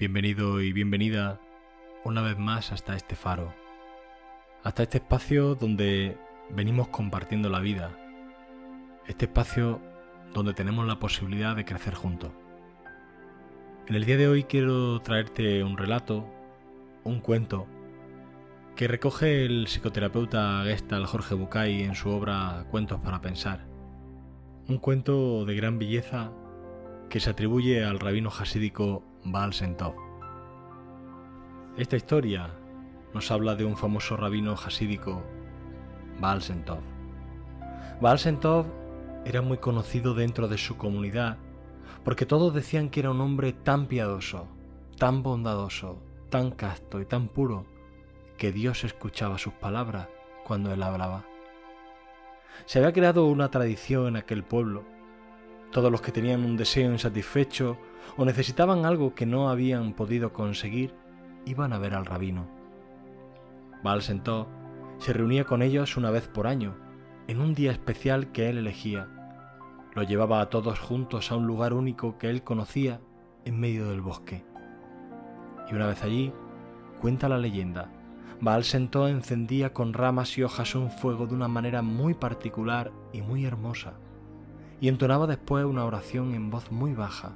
Bienvenido y bienvenida una vez más hasta este faro, hasta este espacio donde venimos compartiendo la vida, este espacio donde tenemos la posibilidad de crecer juntos. En el día de hoy quiero traerte un relato, un cuento, que recoge el psicoterapeuta Gestalt Jorge Bucay en su obra Cuentos para Pensar. Un cuento de gran belleza que se atribuye al rabino hasídico Baal Sentov. Esta historia nos habla de un famoso rabino Sentov. Baal Sentov era muy conocido dentro de su comunidad porque todos decían que era un hombre tan piadoso, tan bondadoso, tan casto y tan puro que Dios escuchaba sus palabras cuando él hablaba. Se había creado una tradición en aquel pueblo. Todos los que tenían un deseo insatisfecho o necesitaban algo que no habían podido conseguir, iban a ver al rabino. Baal Sentó se reunía con ellos una vez por año, en un día especial que él elegía. Lo llevaba a todos juntos a un lugar único que él conocía en medio del bosque. Y una vez allí, cuenta la leyenda, Baal Sentó encendía con ramas y hojas un fuego de una manera muy particular y muy hermosa, y entonaba después una oración en voz muy baja,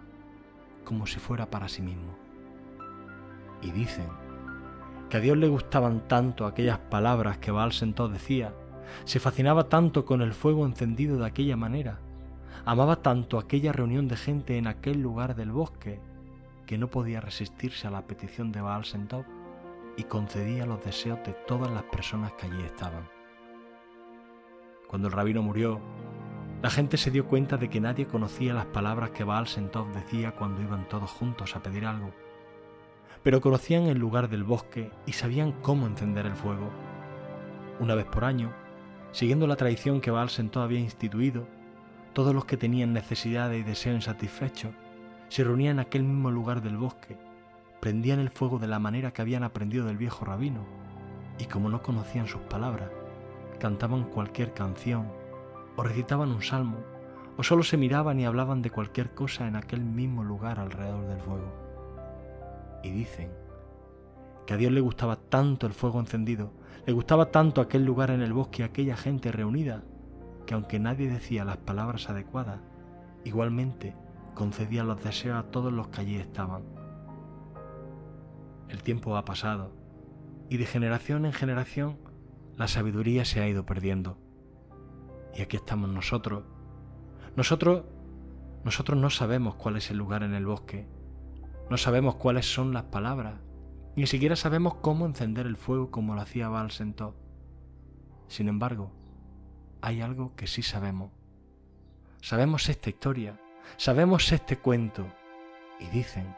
como si fuera para sí mismo. Y dicen que a Dios le gustaban tanto aquellas palabras que Baal Sentó decía, se fascinaba tanto con el fuego encendido de aquella manera, amaba tanto aquella reunión de gente en aquel lugar del bosque, que no podía resistirse a la petición de Baal Sentó y concedía los deseos de todas las personas que allí estaban. Cuando el rabino murió, la gente se dio cuenta de que nadie conocía las palabras que Baal Sentov decía cuando iban todos juntos a pedir algo, pero conocían el lugar del bosque y sabían cómo encender el fuego. Una vez por año, siguiendo la tradición que Baal Sentov había instituido, todos los que tenían necesidades y deseos insatisfechos se reunían en aquel mismo lugar del bosque prendían el fuego de la manera que habían aprendido del viejo rabino, y como no conocían sus palabras, cantaban cualquier canción, o recitaban un salmo, o solo se miraban y hablaban de cualquier cosa en aquel mismo lugar alrededor del fuego. Y dicen que a Dios le gustaba tanto el fuego encendido, le gustaba tanto aquel lugar en el bosque y aquella gente reunida, que aunque nadie decía las palabras adecuadas, igualmente concedía los deseos a todos los que allí estaban el tiempo ha pasado y de generación en generación la sabiduría se ha ido perdiendo. Y aquí estamos nosotros. Nosotros nosotros no sabemos cuál es el lugar en el bosque. No sabemos cuáles son las palabras. Ni siquiera sabemos cómo encender el fuego como lo hacía Baal Sin embargo, hay algo que sí sabemos. Sabemos esta historia, sabemos este cuento y dicen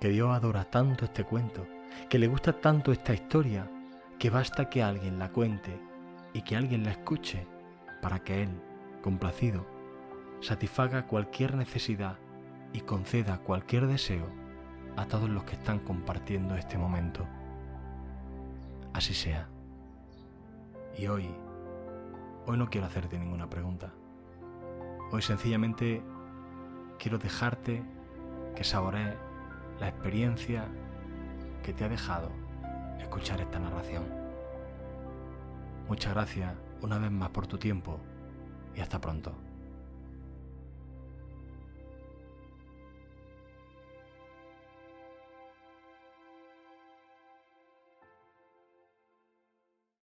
que Dios adora tanto este cuento, que le gusta tanto esta historia, que basta que alguien la cuente y que alguien la escuche para que Él, complacido, satisfaga cualquier necesidad y conceda cualquier deseo a todos los que están compartiendo este momento. Así sea. Y hoy, hoy no quiero hacerte ninguna pregunta. Hoy sencillamente quiero dejarte que saborees la experiencia que te ha dejado escuchar esta narración. Muchas gracias una vez más por tu tiempo y hasta pronto.